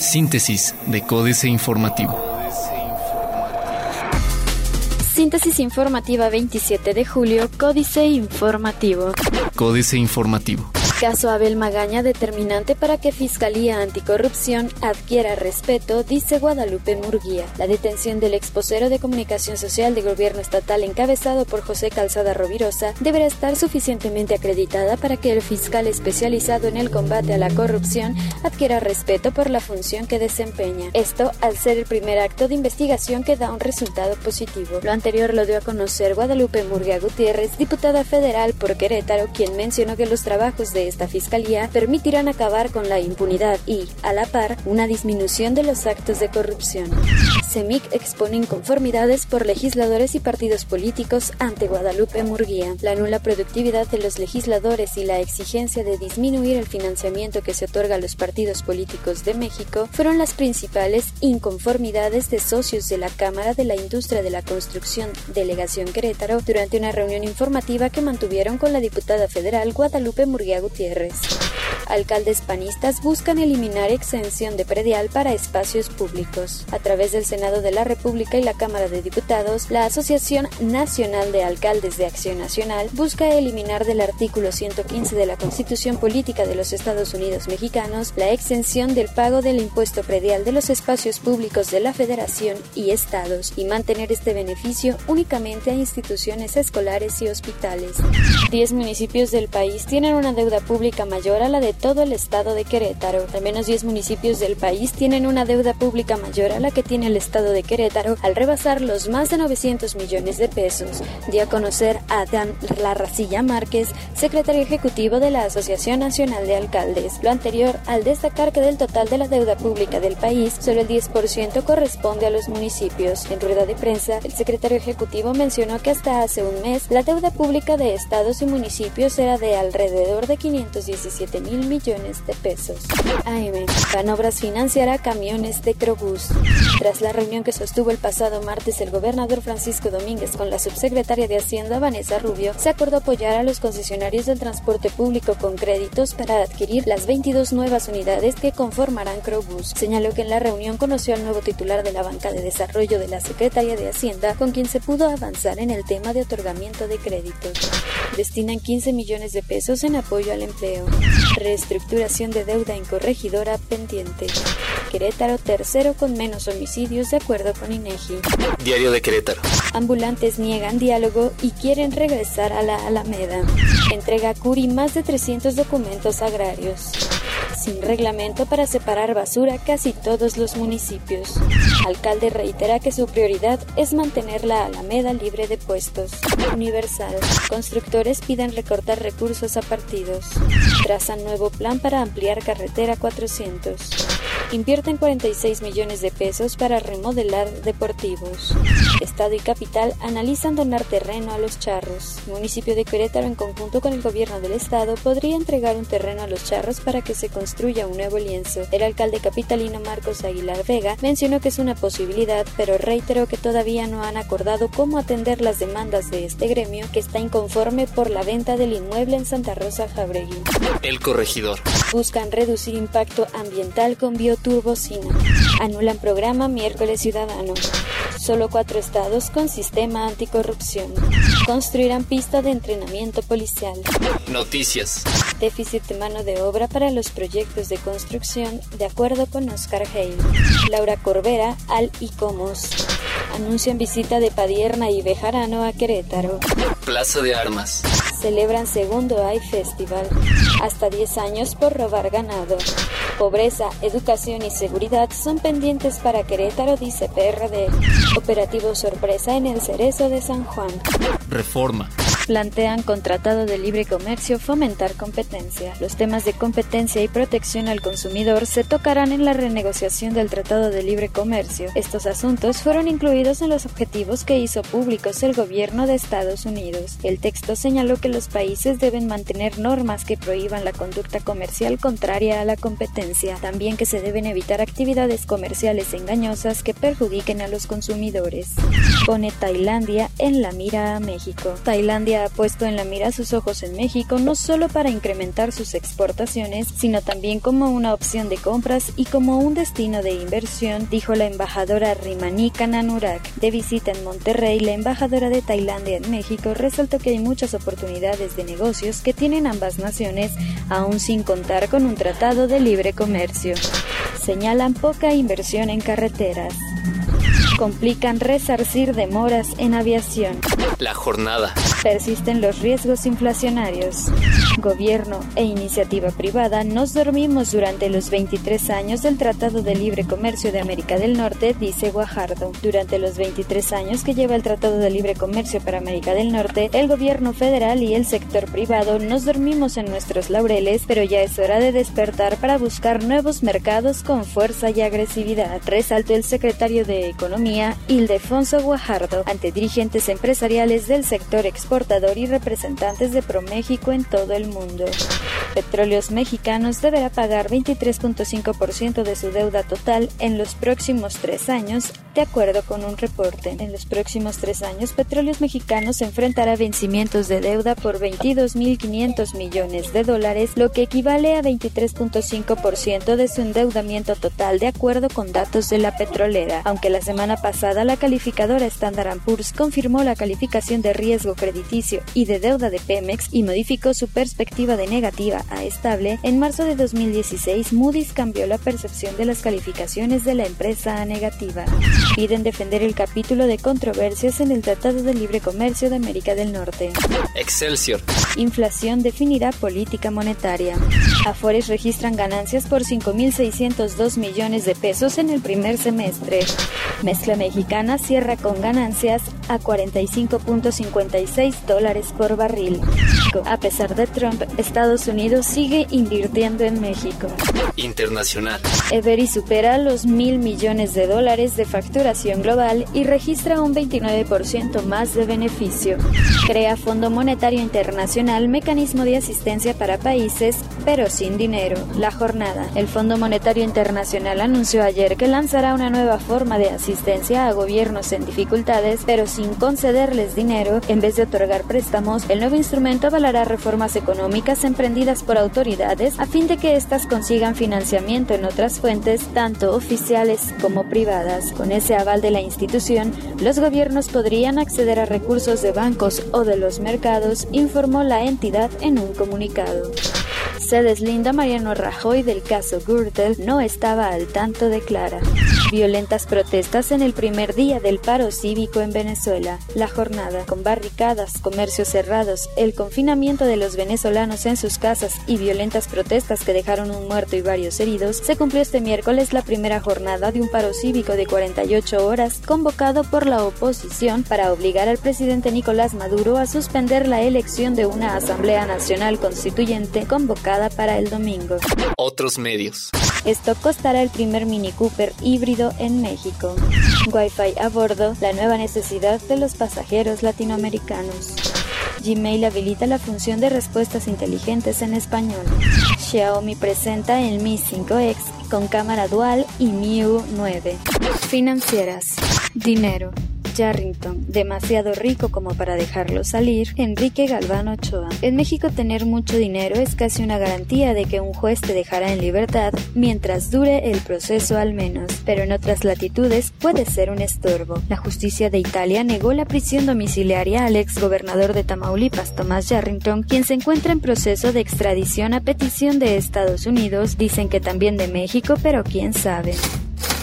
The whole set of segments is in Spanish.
Síntesis de Códice Informativo. Síntesis informativa 27 de julio, Códice Informativo. Códice Informativo. Caso Abel Magaña determinante para que Fiscalía Anticorrupción adquiera respeto, dice Guadalupe Murguía. La detención del exposero de comunicación social de gobierno estatal encabezado por José Calzada Rovirosa deberá estar suficientemente acreditada para que el fiscal especializado en el combate a la corrupción adquiera respeto por la función que desempeña. Esto al ser el primer acto de investigación que da un resultado positivo. Lo anterior lo dio a conocer Guadalupe Murguía Gutiérrez, diputada federal por Querétaro, quien mencionó que los trabajos de esta fiscalía permitirán acabar con la impunidad y, a la par, una disminución de los actos de corrupción. CEMIC expone inconformidades por legisladores y partidos políticos ante Guadalupe Murguía. La nula productividad de los legisladores y la exigencia de disminuir el financiamiento que se otorga a los partidos políticos de México fueron las principales inconformidades de socios de la Cámara de la Industria de la Construcción Delegación Querétaro durante una reunión informativa que mantuvieron con la diputada federal Guadalupe Murguía Gutiérrez Gutiérrez. Alcaldes panistas buscan eliminar exención de predial para espacios públicos. A través del Senado de la República y la Cámara de Diputados, la Asociación Nacional de Alcaldes de Acción Nacional busca eliminar del artículo 115 de la Constitución Política de los Estados Unidos Mexicanos la exención del pago del impuesto predial de los espacios públicos de la Federación y estados y mantener este beneficio únicamente a instituciones escolares y hospitales. Diez municipios del país tienen una deuda pública mayor a la de todo el estado de Querétaro. Al menos 10 municipios del país tienen una deuda pública mayor a la que tiene el estado de Querétaro al rebasar los más de 900 millones de pesos. Dio a conocer a Dan Larracilla Márquez, secretario ejecutivo de la Asociación Nacional de Alcaldes. Lo anterior al destacar que del total de la deuda pública del país, solo el 10% corresponde a los municipios. En rueda de prensa, el secretario ejecutivo mencionó que hasta hace un mes la deuda pública de estados y municipios era de alrededor de 517 mil millones de pesos. AM. Banobras financiará camiones de Crobús. Tras la reunión que sostuvo el pasado martes el gobernador Francisco Domínguez con la subsecretaria de Hacienda Vanessa Rubio, se acordó apoyar a los concesionarios del transporte público con créditos para adquirir las 22 nuevas unidades que conformarán Crobús. Señaló que en la reunión conoció al nuevo titular de la banca de desarrollo de la Secretaría de Hacienda, con quien se pudo avanzar en el tema de otorgamiento de créditos. Destinan 15 millones de pesos en apoyo al empleo. Reestructuración de deuda en corregidora pendiente. Querétaro tercero con menos homicidios de acuerdo con INEGI. Diario de Querétaro. Ambulantes niegan diálogo y quieren regresar a la Alameda. Entrega Curi más de 300 documentos agrarios sin reglamento para separar basura casi todos los municipios. Alcalde reitera que su prioridad es mantener la Alameda libre de puestos. Universal. Constructores piden recortar recursos a partidos. Trazan nuevo plan para ampliar carretera 400. Invierten 46 millones de pesos para remodelar deportivos. Estado y capital analizan donar terreno a los charros. Municipio de Querétaro, en conjunto con el gobierno del estado, podría entregar un terreno a los charros para que se construya un nuevo lienzo. El alcalde capitalino Marcos Aguilar Vega mencionó que es una posibilidad, pero reiteró que todavía no han acordado cómo atender las demandas de este gremio que está inconforme por la venta del inmueble en Santa Rosa Jabregui. El corregidor. Buscan reducir impacto ambiental con bioturbocina. Anulan programa miércoles ciudadano. Solo cuatro estados con sistema anticorrupción. Construirán pista de entrenamiento policial. Noticias. Déficit de mano de obra para los proyectos de construcción, de acuerdo con Oscar Hale. Laura Corbera al ICOMOS. Anuncian visita de Padierna y Bejarano a Querétaro. Plaza de Armas. Celebran segundo AI Festival. Hasta 10 años por robar ganado. Pobreza, educación y seguridad son pendientes para Querétaro, dice PRD. Operativo sorpresa en el Cerezo de San Juan. Reforma plantean con Tratado de Libre Comercio fomentar competencia. Los temas de competencia y protección al consumidor se tocarán en la renegociación del Tratado de Libre Comercio. Estos asuntos fueron incluidos en los objetivos que hizo públicos el gobierno de Estados Unidos. El texto señaló que los países deben mantener normas que prohíban la conducta comercial contraria a la competencia, también que se deben evitar actividades comerciales engañosas que perjudiquen a los consumidores. Pone Tailandia en la mira a México. Tailandia ha puesto en la mira sus ojos en México no solo para incrementar sus exportaciones, sino también como una opción de compras y como un destino de inversión, dijo la embajadora Rimani Kananurak. De visita en Monterrey, la embajadora de Tailandia en México resaltó que hay muchas oportunidades de negocios que tienen ambas naciones, aún sin contar con un tratado de libre comercio. Señalan poca inversión en carreteras complican resarcir demoras en aviación. La jornada. Persisten los riesgos inflacionarios. Gobierno e iniciativa privada nos dormimos durante los 23 años del Tratado de Libre Comercio de América del Norte, dice Guajardo. Durante los 23 años que lleva el Tratado de Libre Comercio para América del Norte, el gobierno federal y el sector privado nos dormimos en nuestros laureles, pero ya es hora de despertar para buscar nuevos mercados con fuerza y agresividad, resaltó el secretario de Economía Ildefonso Guajardo ante dirigentes empresariales del sector exportador y representantes de ProMéxico en todo el mundo. Petróleos Mexicanos deberá pagar 23.5% de su deuda total en los próximos tres años, de acuerdo con un reporte. En los próximos tres años, Petróleos Mexicanos enfrentará vencimientos de deuda por 22.500 millones de dólares, lo que equivale a 23.5% de su endeudamiento total, de acuerdo con datos de la petrolera, aunque la semana pasada, la calificadora Standard Poor's confirmó la calificación de riesgo crediticio y de deuda de Pemex y modificó su perspectiva de negativa a estable. En marzo de 2016, Moody's cambió la percepción de las calificaciones de la empresa a negativa. Piden defender el capítulo de controversias en el Tratado de Libre Comercio de América del Norte. Excelsior. Inflación definirá política monetaria. Afores registran ganancias por 5.602 millones de pesos en el primer semestre. Mezcla mexicana cierra con ganancias a 45.56 dólares por barril. A pesar de Trump, Estados Unidos sigue invirtiendo en México. Internacional. Every supera los mil millones de dólares de facturación global y registra un 29% más de beneficio. Crea Fondo Monetario Internacional mecanismo de asistencia para países, pero sin dinero. La jornada. El Fondo Monetario Internacional anunció ayer que lanzará una nueva forma de asistencia a gobiernos en dificultades, pero sin concederles dinero, en vez de otorgar préstamos, el nuevo instrumento avalará reformas económicas emprendidas por autoridades a fin de que éstas consigan financiamiento en otras fuentes, tanto oficiales como privadas. Con ese aval de la institución, los gobiernos podrían acceder a recursos de bancos o de los mercados, informó la entidad en un comunicado. Se deslinda Mariano Rajoy del caso Gürtel, no estaba al tanto de Clara. Violentas protestas en el primer día del paro cívico en Venezuela. La jornada, con barricadas, comercios cerrados, el confinamiento de los venezolanos en sus casas y violentas protestas que dejaron un muerto y varios heridos, se cumplió este miércoles la primera jornada de un paro cívico de 48 horas convocado por la oposición para obligar al presidente Nicolás Maduro a suspender la elección de una Asamblea Nacional Constituyente convocada para el domingo. Otros medios. Esto costará el primer Mini Cooper híbrido en México. Wi-Fi a bordo, la nueva necesidad de los pasajeros latinoamericanos. Gmail habilita la función de respuestas inteligentes en español. Xiaomi presenta el Mi 5X con cámara dual y MIU 9. Financieras. Dinero. Yarrington, demasiado rico como para dejarlo salir, Enrique Galván Ochoa. En México tener mucho dinero es casi una garantía de que un juez te dejará en libertad mientras dure el proceso al menos, pero en otras latitudes puede ser un estorbo. La justicia de Italia negó la prisión domiciliaria al ex gobernador de Tamaulipas, Tomás Yarrington, quien se encuentra en proceso de extradición a petición de Estados Unidos, dicen que también de México, pero quién sabe.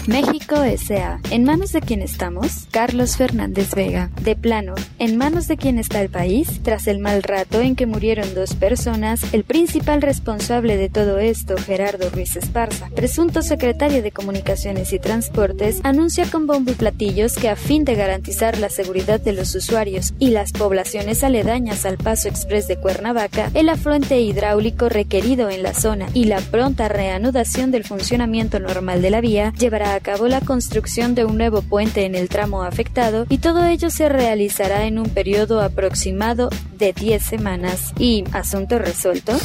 México S.A. ¿En manos de quién estamos? Carlos Fernández Vega. De plano, ¿en manos de quién está el país? Tras el mal rato en que murieron dos personas, el principal responsable de todo esto, Gerardo Ruiz Esparza, presunto secretario de Comunicaciones y Transportes, anuncia con bombo y platillos que a fin de garantizar la seguridad de los usuarios y las poblaciones aledañas al paso express de Cuernavaca, el afluente hidráulico requerido en la zona y la pronta reanudación del funcionamiento normal de la vía llevará a cabo la construcción de un nuevo puente en el tramo afectado y todo ello se realizará en un periodo aproximado de 10 semanas. ¿Y asunto resuelto?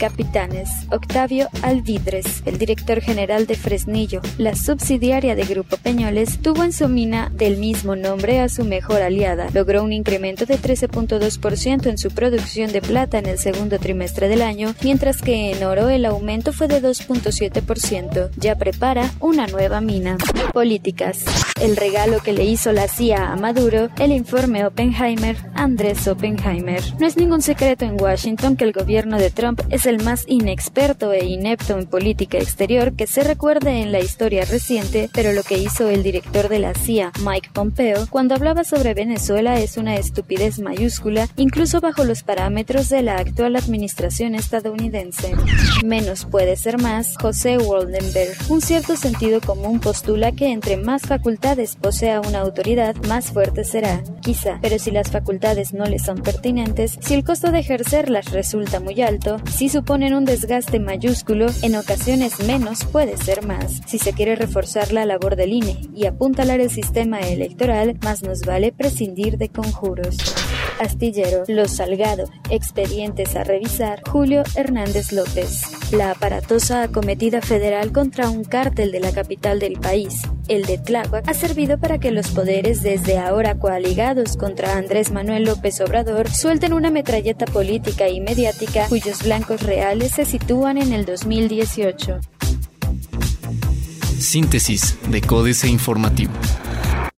Capitanes, Octavio Alvidres, el director general de Fresnillo, la subsidiaria de Grupo Peñoles, tuvo en su mina del mismo nombre a su mejor aliada. Logró un incremento de 13.2% en su producción de plata en el segundo trimestre del año, mientras que en oro el aumento fue de 2.7%. Ya prepara una nueva mina. Políticas. El regalo que le hizo la CIA a Maduro, el informe Oppenheimer, Andrés Oppenheimer. No es ningún secreto en Washington que el gobierno de Trump es el más inexperto e inepto en política exterior que se recuerde en la historia reciente, pero lo que hizo el director de la CIA, Mike Pompeo, cuando hablaba sobre Venezuela es una estupidez mayúscula, incluso bajo los parámetros de la actual administración estadounidense. Menos puede ser más, José Waldenberg. Un cierto sentido común postula que entre más facultades posea una autoridad, más fuerte será, quizá, pero si las facultades no le son pertinentes, si el costo de ejercerlas resulta muy alto, si suponen un desgaste mayúsculo, en ocasiones menos puede ser más. Si se quiere reforzar la labor del INE y apuntalar el sistema electoral, más nos vale prescindir de conjuros. Astillero, Los Salgado, expedientes a revisar, Julio Hernández López. La aparatosa acometida federal contra un cártel de la capital del país, el de Tláhuac, ha servido para que los poderes desde ahora coaligados contra Andrés Manuel López Obrador suelten una metralleta política y mediática cuyos blancos reales se sitúan en el 2018. Síntesis de Códice Informativo.